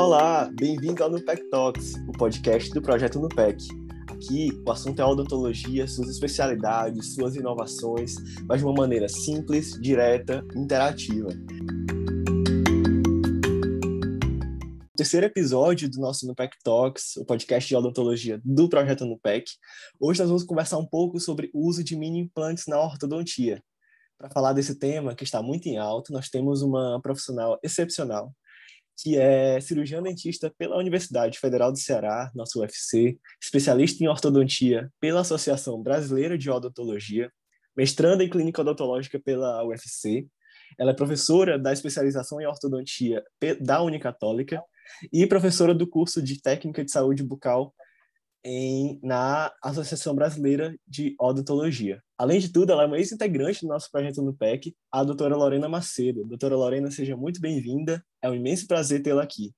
Olá, bem-vindo ao Nupec Talks, o podcast do projeto Nupec. Aqui, o assunto é odontologia, suas especialidades, suas inovações, mas de uma maneira simples, direta e interativa. terceiro episódio do nosso Nupec Talks, o podcast de odontologia do projeto Nupec. Hoje nós vamos conversar um pouco sobre o uso de mini implantes na ortodontia. Para falar desse tema que está muito em alta, nós temos uma profissional excepcional, que é cirurgião dentista pela Universidade Federal do Ceará, nosso UFC, especialista em ortodontia pela Associação Brasileira de Odontologia, mestranda em clínica odontológica pela UFC. Ela é professora da especialização em ortodontia da Unicatólica e professora do curso de Técnica de Saúde Bucal em, na Associação Brasileira de Odontologia. Além de tudo, ela é uma ex-integrante do nosso projeto no PEC, a doutora Lorena Macedo. Doutora Lorena, seja muito bem-vinda. É um imenso prazer tê-la aqui.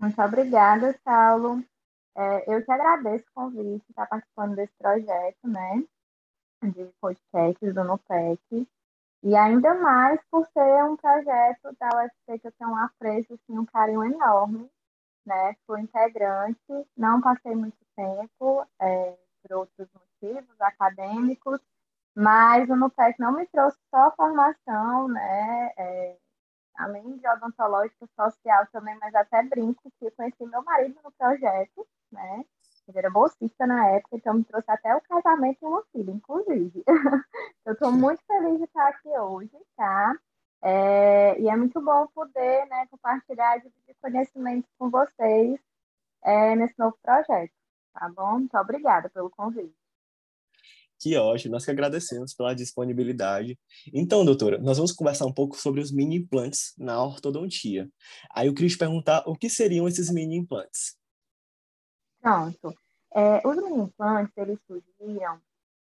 Muito obrigada, Saulo. É, eu que agradeço o convite, estar participando desse projeto, né, de podcasts do NUPEC. E ainda mais por ser um projeto da UFC que eu tenho um apreço, assim, um carinho enorme, né? Fui integrante, não passei muito tempo é, por outros motivos acadêmicos, mas o NUPEC não me trouxe só formação, né? É, além de odontológica social também, mas até brinco que conheci meu marido no projeto, né? Ele era bolsista na época, então me trouxe até o casamento e uma filha, inclusive. eu estou muito feliz de estar aqui hoje, tá? É, e é muito bom poder né, compartilhar de conhecimentos com vocês é, nesse novo projeto, tá bom? Muito obrigada pelo convite. Que ótimo, nós que agradecemos pela disponibilidade. Então, doutora, nós vamos conversar um pouco sobre os mini implantes na ortodontia. Aí eu queria te perguntar o que seriam esses mini implantes? Pronto. É, os mini implantes, eles surgiram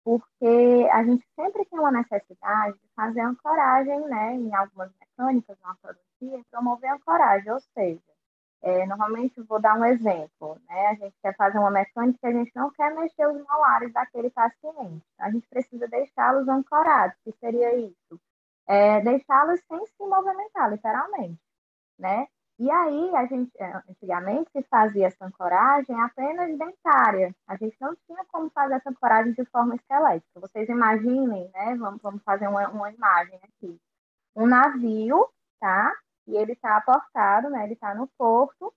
porque a gente sempre tem uma necessidade de fazer ancoragem, né, em algumas mecânicas na ortodontia, promover ancoragem, ou seja, é, normalmente vou dar um exemplo, né, a gente quer fazer uma mecânica a gente não quer mexer os molares daquele paciente, a gente precisa deixá-los ancorados, que seria isso? É, deixá-los sem se movimentar, literalmente, né? E aí, a gente, eh, antigamente, se fazia essa ancoragem apenas dentária. A gente não tinha como fazer essa ancoragem de forma esquelética. Vocês imaginem, né? Vamos, vamos fazer uma, uma imagem aqui. Um navio, tá? E ele está aportado, né? Ele está no porto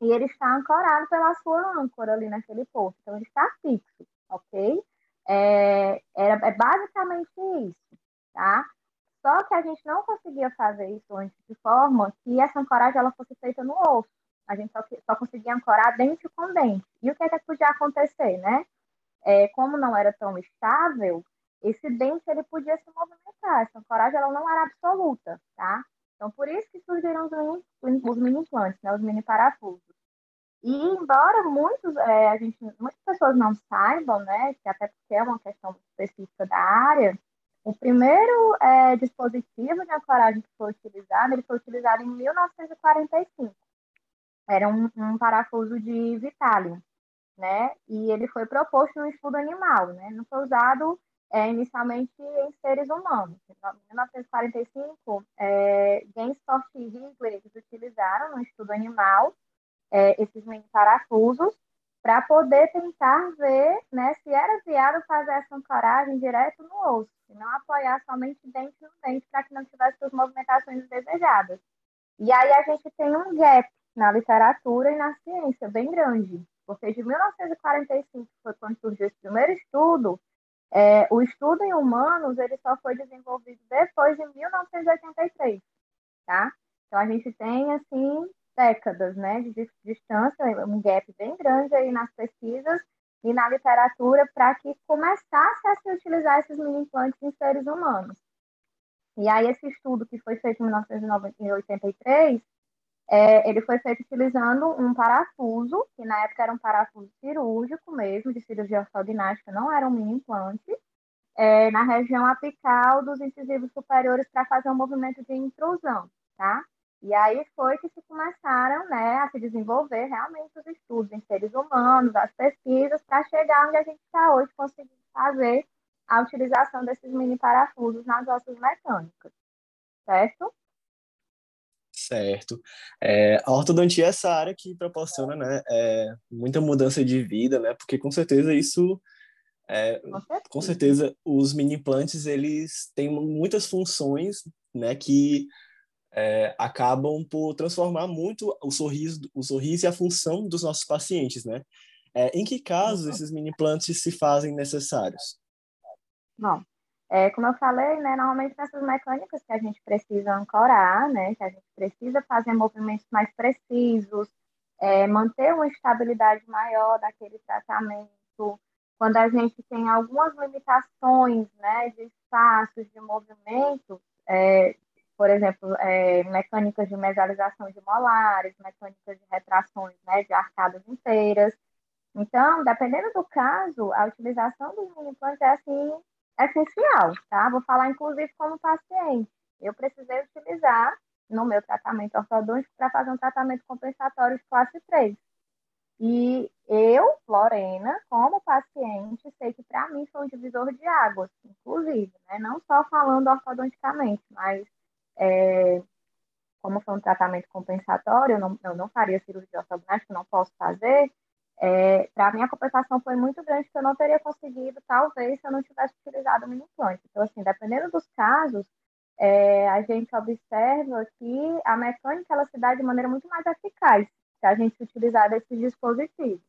e ele está ancorado pela sua âncora ali naquele porto. Então, ele está fixo, ok? É, era, é basicamente isso, tá? Só que a gente não conseguia fazer isso antes de forma que essa ancoragem ela fosse feita no osso. A gente só, só conseguia ancorar dente com dente. E o que, é que podia acontecer, né? É, como não era tão estável, esse dente ele podia se movimentar. Essa ancoragem ela não era absoluta, tá? Então, por isso que surgiram os mini, os mini implantes, né? os mini parafusos. E embora muitos, é, a gente, muitas pessoas não saibam, né, que até porque é uma questão específica da área, o primeiro é, dispositivo de ancoragem que foi utilizado, ele foi utilizado em 1945. Era um, um parafuso de Vitalium, né? E ele foi proposto no estudo animal, né? Não foi usado é, inicialmente em seres humanos. Em 1945, é, Gainstorff e eles utilizaram no estudo animal é, esses mini parafusos para poder tentar ver né, se era viável fazer essa ancoragem direto no osso, e não apoiar somente dente no dente para que não tivesse as movimentações desejadas. E aí a gente tem um gap na literatura e na ciência bem grande, porque de 1945, que foi quando surgiu esse primeiro estudo, é, o estudo em humanos ele só foi desenvolvido depois de 1983, tá? Então a gente tem assim décadas né, de distância, um gap bem grande aí nas pesquisas e na literatura para que começasse a se utilizar esses mini implantes em seres humanos. E aí esse estudo que foi feito em 1983, é, ele foi feito utilizando um parafuso, que na época era um parafuso cirúrgico mesmo, de cirurgia ortodinástica, não era um mini implante, é, na região apical dos incisivos superiores para fazer um movimento de intrusão, tá? E aí foi que se começaram né, a se desenvolver realmente os estudos em seres humanos, as pesquisas, para chegar onde a gente está hoje, conseguindo fazer a utilização desses mini parafusos nas nossas mecânicas. Certo? Certo. É, a ortodontia é essa área que proporciona né, é, muita mudança de vida, né? Porque com certeza isso é, com certeza os mini implantes eles têm muitas funções né que é, acabam por transformar muito o sorriso o sorriso e a função dos nossos pacientes né é, em que casos esses mini implantes se fazem necessários bom é, como eu falei né normalmente nessas mecânicas que a gente precisa ancorar né que a gente precisa fazer movimentos mais precisos é, manter uma estabilidade maior daquele tratamento quando a gente tem algumas limitações né, de espaços, de movimentos, é, por exemplo, é, mecânicas de mesalização de molares, mecânicas de retrações né, de arcadas inteiras. Então, dependendo do caso, a utilização dos mini-implantes é assim, essencial, tá? Vou falar, inclusive, como paciente. Eu precisei utilizar no meu tratamento ortodôntico para fazer um tratamento compensatório de classe 3. E eu, Lorena, como paciente, sei que para mim foi um divisor de águas, inclusive, né? não só falando ortodonticamente, mas é, como foi um tratamento compensatório, eu não, eu não faria cirurgia ortodôntica, não posso fazer, é, para mim a compensação foi muito grande que eu não teria conseguido, talvez, se eu não tivesse utilizado o mini implante. Então, assim, dependendo dos casos, é, a gente observa que a mecânica ela se dá de maneira muito mais eficaz se a gente utilizar desses dispositivos.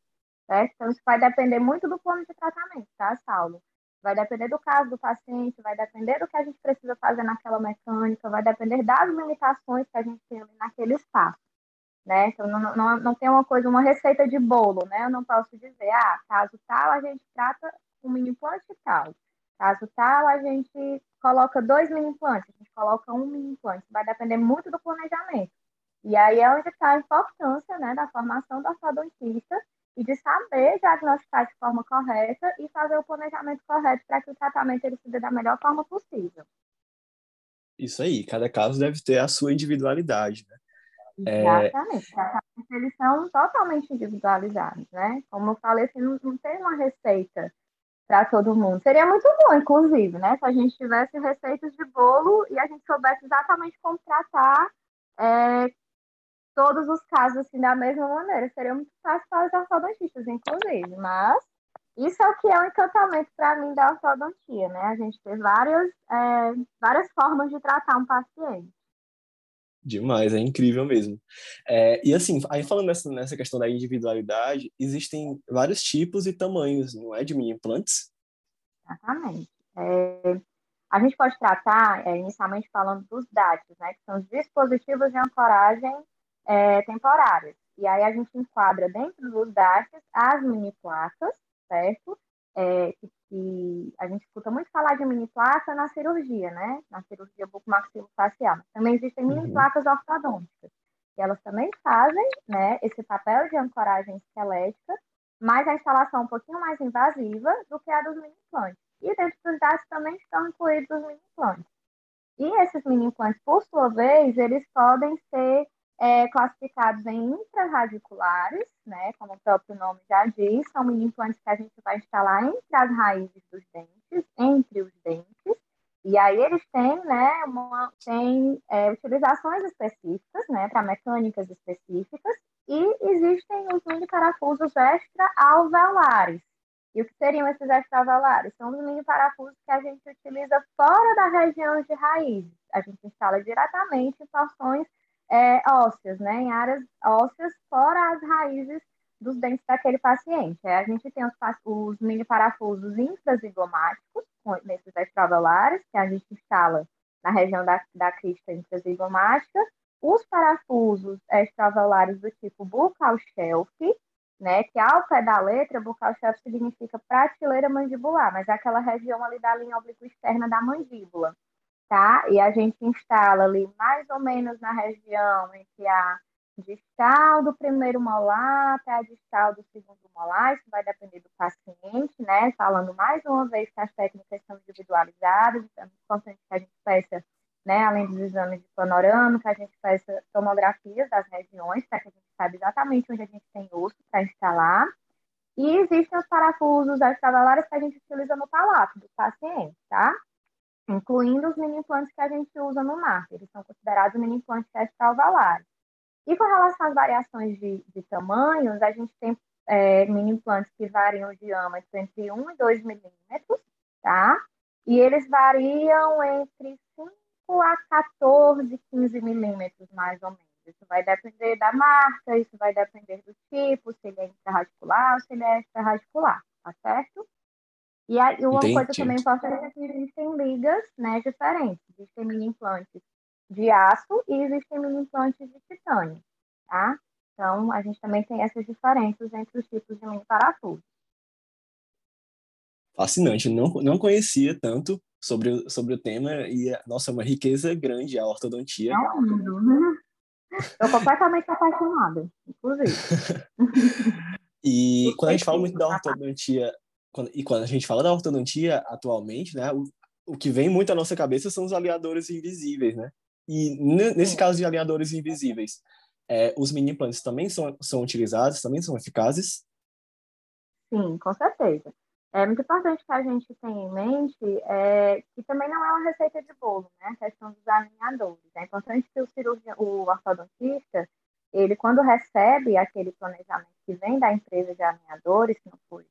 Certo? Então, isso vai depender muito do plano de tratamento, tá, Saulo? Vai depender do caso do paciente, vai depender do que a gente precisa fazer naquela mecânica, vai depender das limitações que a gente tem naquele espaço. Né? Então, não, não, não tem uma coisa, uma receita de bolo, né? Eu não posso dizer, ah, caso tal, a gente trata um mini implante tal. Caso tal, a gente coloca dois mini implantes, a gente coloca um mini implante. Vai depender muito do planejamento. E aí é onde está a importância né, da formação do ortodontista e de saber diagnosticar de forma correta e fazer o planejamento correto para que o tratamento ele se dê da melhor forma possível. Isso aí, cada caso deve ter a sua individualidade, né? É, Exatamente. É... Eles são totalmente individualizados, né? Como eu falei, assim, não, não tem uma receita para todo mundo. Seria muito bom, inclusive, né? Se a gente tivesse receitas de bolo e a gente soubesse exatamente como tratar é, todos os casos assim da mesma maneira. Seria muito fácil para os ortodontistas, inclusive, mas isso é o que é um encantamento para mim da ortodontia, né? A gente tem várias, é, várias formas de tratar um paciente. Demais, é incrível mesmo. É, e assim, aí falando nessa, nessa questão da individualidade, existem vários tipos e tamanhos, não é, de mini implantes? Exatamente. É, a gente pode tratar, é, inicialmente falando dos DATs, né, que são os dispositivos de ancoragem é, temporárias. E aí a gente enquadra dentro dos DARTs as mini placas, certo? É, que, a gente escuta muito falar de mini placa na cirurgia, né? Na cirurgia bucomaxilofacial. Também existem mini uhum. placas ortodônticas. E elas também fazem né, esse papel de ancoragem esquelética, mas a instalação é um pouquinho mais invasiva do que a dos mini implantes. E dentro dos DARTs também estão incluídos os mini implantes. E esses mini implantes, por sua vez, eles podem ser é, classificados em intraradiculares, né, como o próprio nome já diz, são mini implantes que a gente vai instalar entre as raízes dos dentes, entre os dentes, e aí eles têm, né, uma, têm é, utilizações específicas, né, para mecânicas específicas, e existem os mini parafusos extra-alveolares. E o que seriam esses extra-alveolares? São os mini parafusos que a gente utiliza fora da região de raízes. A gente instala diretamente em porções é, ósseas, né, em áreas ósseas fora as raízes dos dentes daquele paciente. Aí a gente tem os, os mini parafusos intrazigomáticos, nesses extravelares, que a gente instala na região da, da crista intrazigomática, os parafusos extravelares do tipo buccal shelf, né, que ao pé da letra, buccal shelf significa prateleira mandibular, mas é aquela região ali da linha oblíqua externa da mandíbula tá? E a gente instala ali mais ou menos na região entre a distal do primeiro molar até a distal do segundo molar, isso vai depender do paciente, né? Falando mais uma vez que as técnicas são individualizadas, então é importante que a gente peça, né, além dos exames de panorama, que a gente peça tomografias das regiões, para que a gente saiba exatamente onde a gente tem osso para instalar. E existem os parafusos extravelares que a gente utiliza no palato do paciente, tá? Incluindo os mini implantes que a gente usa no mar. Eles são considerados mini implantes extraovalares. E com relação às variações de, de tamanhos, a gente tem é, mini implantes que variam o diâmetro entre 1 e 2 milímetros, tá? E eles variam entre 5 a 14, 15 milímetros, mais ou menos. Isso vai depender da marca, isso vai depender do tipo, se ele é intraradicular ou se ele é extraradicular, tá certo? E aí, uma Entendi. coisa também importante é que existem ligas né, diferentes. Existem mini implantes de aço e existem mini implantes de titânio, tá? Então, a gente também tem essas diferenças entre os tipos de mini parafusos. Fascinante, não, não conhecia tanto sobre, sobre o tema e, nossa, é uma riqueza grande a ortodontia. É um mundo. Estou completamente apaixonada, inclusive. e quando a gente fala muito da ortodontia, quando, e quando a gente fala da ortodontia atualmente, né, o, o que vem muito à nossa cabeça são os alinhadores invisíveis, né? E nesse caso de alinhadores invisíveis, é, os mini implantes também são, são utilizados, também são eficazes? Sim, com certeza. É muito importante que a gente tenha em mente é, que também não é uma receita de bolo, né? A questão dos alinhadores. É importante que o cirurgião, o ortodontista, ele quando recebe aquele planejamento que vem da empresa de alinhadores, que não foi que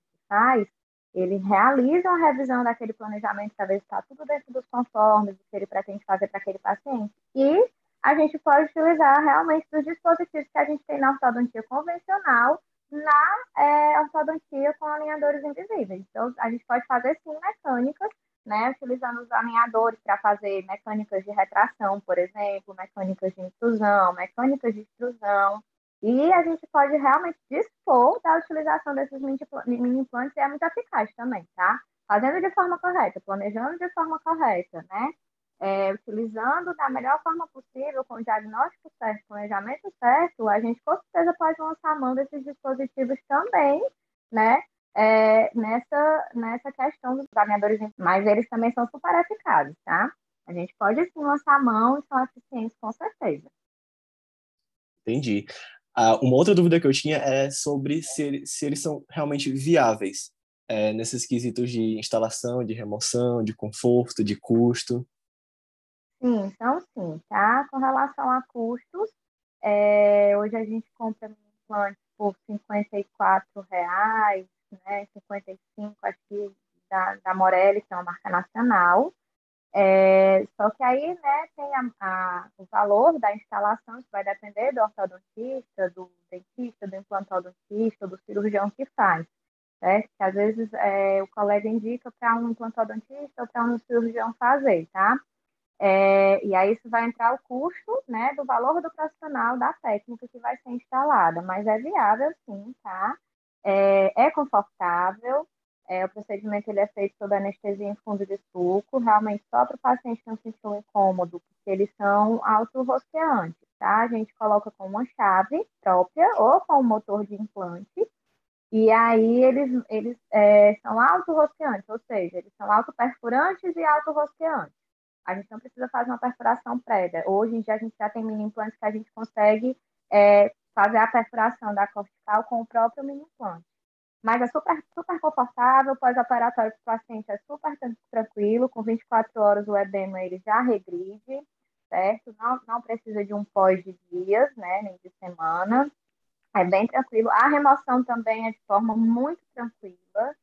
ele realiza uma revisão daquele planejamento para ver se está tudo dentro dos conformes, do que ele pretende fazer para aquele paciente. E a gente pode utilizar realmente os dispositivos que a gente tem na ortodontia convencional na é, ortodontia com alinhadores invisíveis. Então, a gente pode fazer sim mecânicas, né, utilizando os alinhadores para fazer mecânicas de retração, por exemplo, mecânicas de intrusão, mecânicas de extrusão. E a gente pode realmente dispor da utilização desses mini implantes e é muito eficaz também, tá? Fazendo de forma correta, planejando de forma correta, né? é, utilizando da melhor forma possível, com o diagnóstico certo, planejamento certo, a gente com certeza pode lançar mão desses dispositivos também, né? É, nessa, nessa questão dos alinhadores, mas eles também são super eficazes, tá? A gente pode sim lançar mão e são eficientes com certeza. Entendi. Ah, uma outra dúvida que eu tinha é sobre se, se eles são realmente viáveis é, nesses quesitos de instalação, de remoção, de conforto, de custo. Sim, então sim, tá? Com relação a custos, é, hoje a gente compra implantes por 54 reais, né? 55 aqui da, da Morelli, que é uma marca nacional. É, só que aí, né, tem a, a, o valor da instalação, que vai depender do ortodontista, do dentista, do implantodontista, do cirurgião que faz, certo? Que às vezes é, o colega indica para um implantodontista ou para um cirurgião fazer, tá? É, e aí isso vai entrar o custo né, do valor do profissional da técnica que vai ser instalada, mas é viável sim, tá? É, é confortável, é, o procedimento ele é feito sob anestesia em fundo de sulco, realmente só para o paciente não sentir um incômodo, porque eles são autorrosqueantes, tá? A gente coloca com uma chave própria ou com um motor de implante, e aí eles, eles é, são autorrosqueantes, ou seja, eles são autoperfurantes e autorrosqueantes a gente não precisa fazer uma perfuração prévia. Hoje em dia a gente já tem mini implantes que a gente consegue é, fazer a perfuração da cortical com o próprio mini implante. Mas é super, super confortável, pós-operatório para o paciente é super tranquilo, com 24 horas o edema ele já regride, certo? Não, não precisa de um pós de dias, né, nem de semana. É bem tranquilo. A remoção também é de forma muito tranquila.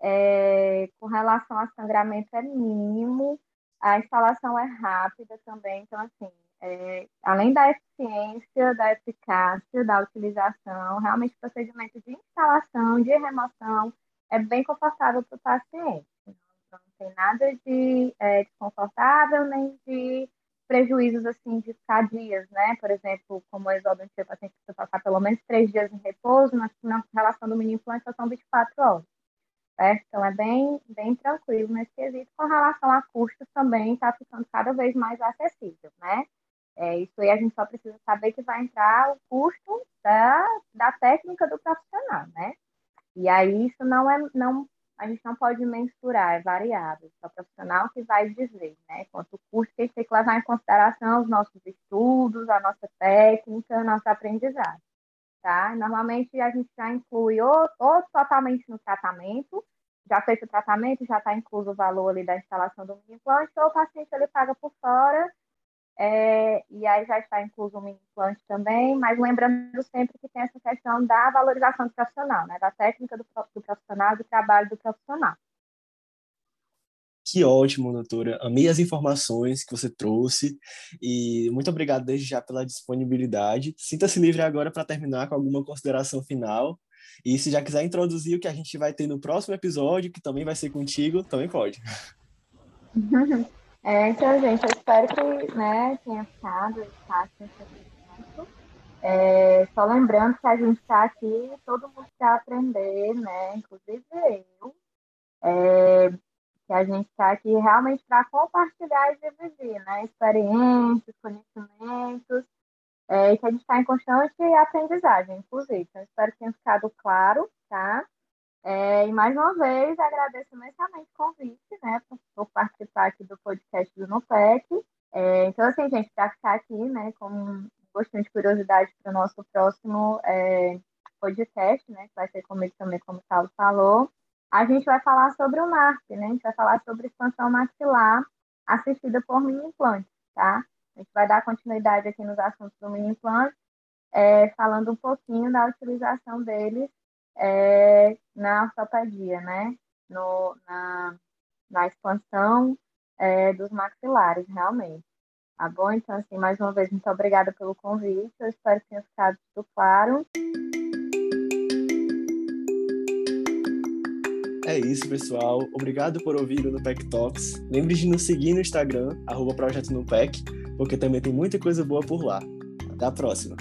É, com relação a sangramento é mínimo. A instalação é rápida também, então, assim, é, além da eficiência, da eficácia, da utilização, realmente o procedimento de instalação, de remoção, é bem confortável para o paciente. Não tem nada de é, desconfortável, nem de prejuízos, assim, de ficar dias, né? Por exemplo, como exodontia, o paciente precisa passar pelo menos três dias em repouso, na, na relação do mini implante são 24 horas certo? Então é bem, bem tranquilo nesse quesito. Com relação a custos também está ficando cada vez mais acessível, né? É, isso aí a gente só precisa saber que vai entrar o custo da, da técnica do profissional, né? E aí isso não é, não, a gente não pode mensurar, é variável, é o profissional que vai dizer, né? Quanto custo que a gente tem que levar em consideração os nossos estudos, a nossa técnica, nosso aprendizado tá? Normalmente a gente já inclui ou, ou totalmente no tratamento, já fez o tratamento, já está incluso o valor ali da instalação do mini implante, ou o paciente ele paga por fora, é, e aí já está incluso mini implante também, mas lembrando sempre que tem essa questão da valorização do profissional, né, da técnica do, do profissional, do trabalho do profissional. Que ótimo, doutora. Amei as informações que você trouxe e muito obrigado desde já pela disponibilidade. Sinta-se livre agora para terminar com alguma consideração final. E se já quiser introduzir o que a gente vai ter no próximo episódio, que também vai ser contigo, também pode. É, então, gente, eu espero que né, tenha ficado fácil é, Só lembrando que a gente está aqui, todo mundo quer aprender, né? Inclusive eu. É, que a gente está aqui realmente para compartilhar e dividir, né? Experiências, conhecimentos, é, que a gente está em constante aprendizagem, inclusive. Então, espero que tenha ficado claro, tá? É, e mais uma vez, agradeço imensamente o convite, né, por, participar aqui do podcast do NUPEC. É, então, assim, gente, para ficar aqui, né, com um gostinho de curiosidade para o nosso próximo é, podcast, né, que vai ser comigo também, como o Paulo falou, a gente vai falar sobre o MARP, né? A gente vai falar sobre expansão maxilar assistida por mini implante, tá? A gente vai dar continuidade aqui nos assuntos do mini implante, é, falando um pouquinho da utilização deles é, na ortopedia, né? No, na, na expansão é, dos maxilares, realmente. Tá bom? Então, assim, mais uma vez, muito obrigada pelo convite. Eu espero que tenha ficado tudo claro. É isso, pessoal. Obrigado por ouvir o Nupec Talks. Lembre de nos seguir no Instagram, arroba Projeto Nupec, porque também tem muita coisa boa por lá. Até a próxima!